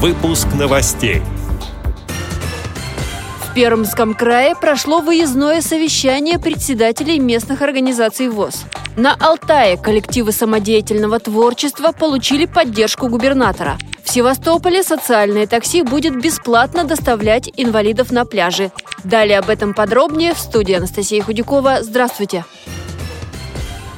Выпуск новостей. В Пермском крае прошло выездное совещание председателей местных организаций ВОЗ. На Алтае коллективы самодеятельного творчества получили поддержку губернатора. В Севастополе социальное такси будет бесплатно доставлять инвалидов на пляжи. Далее об этом подробнее в студии Анастасия Худякова. Здравствуйте!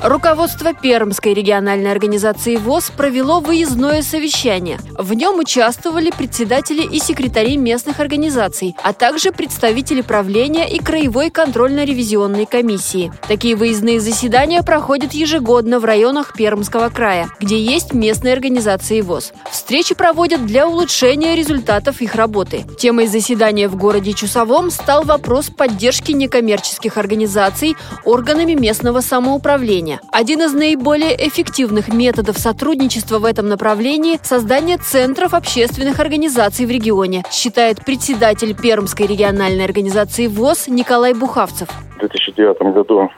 Руководство Пермской региональной организации ВОЗ провело выездное совещание. В нем участвовали председатели и секретари местных организаций, а также представители правления и краевой контрольно-ревизионной комиссии. Такие выездные заседания проходят ежегодно в районах Пермского края, где есть местные организации ВОЗ. Встречи проводят для улучшения результатов их работы. Темой заседания в городе Чусовом стал вопрос поддержки некоммерческих организаций органами местного самоуправления образования. Один из наиболее эффективных методов сотрудничества в этом направлении – создание центров общественных организаций в регионе, считает председатель Пермской региональной организации ВОЗ Николай Бухавцев. В 2009 году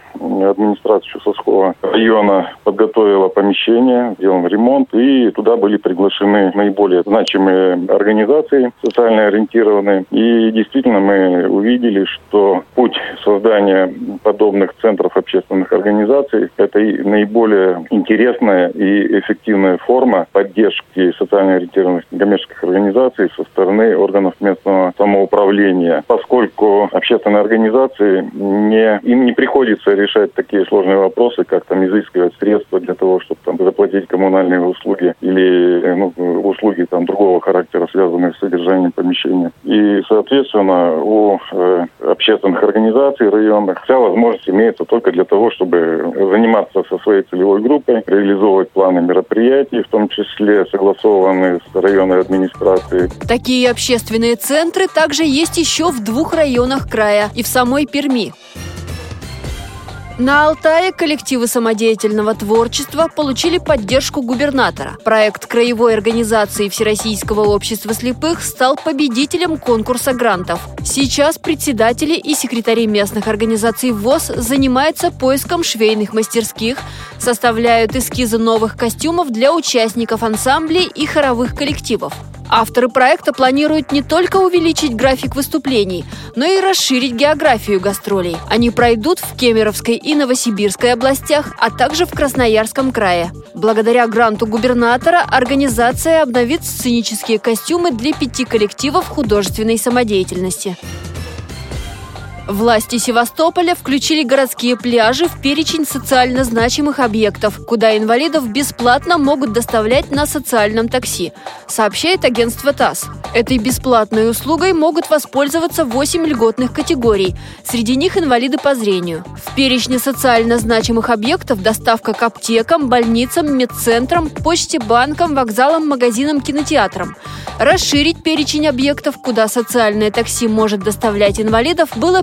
администрация Чусовского района подготовила помещение, сделан ремонт, и туда были приглашены наиболее значимые организации социально ориентированные. И действительно мы увидели, что путь создания подобных центров общественных организаций – это наиболее интересная и эффективная форма поддержки социально ориентированных коммерческих организаций со стороны органов местного самоуправления, поскольку общественные организации не, им не приходится решать такие сложные вопросы, как там изыскивать средства для того, чтобы там заплатить коммунальные услуги или ну, услуги там другого характера, связанные с содержанием помещения. И, соответственно, у э, общественных организаций районных вся возможность имеется только для того, чтобы заниматься со своей целевой группой, реализовывать планы мероприятий, в том числе согласованные с районной администрацией. Такие общественные центры также есть еще в двух районах края и в самой Перми. На Алтае коллективы самодеятельного творчества получили поддержку губернатора. Проект краевой организации Всероссийского общества слепых стал победителем конкурса грантов. Сейчас председатели и секретари местных организаций ВОЗ занимаются поиском швейных мастерских, составляют эскизы новых костюмов для участников ансамблей и хоровых коллективов. Авторы проекта планируют не только увеличить график выступлений, но и расширить географию гастролей. Они пройдут в Кемеровской и Новосибирской областях, а также в Красноярском крае. Благодаря гранту губернатора организация обновит сценические костюмы для пяти коллективов художественной самодеятельности. Власти Севастополя включили городские пляжи в перечень социально значимых объектов, куда инвалидов бесплатно могут доставлять на социальном такси, сообщает агентство ТАСС. Этой бесплатной услугой могут воспользоваться 8 льготных категорий. Среди них инвалиды по зрению. В перечне социально значимых объектов доставка к аптекам, больницам, медцентрам, почте, банкам, вокзалам, магазинам, кинотеатрам. Расширить перечень объектов, куда социальное такси может доставлять инвалидов, было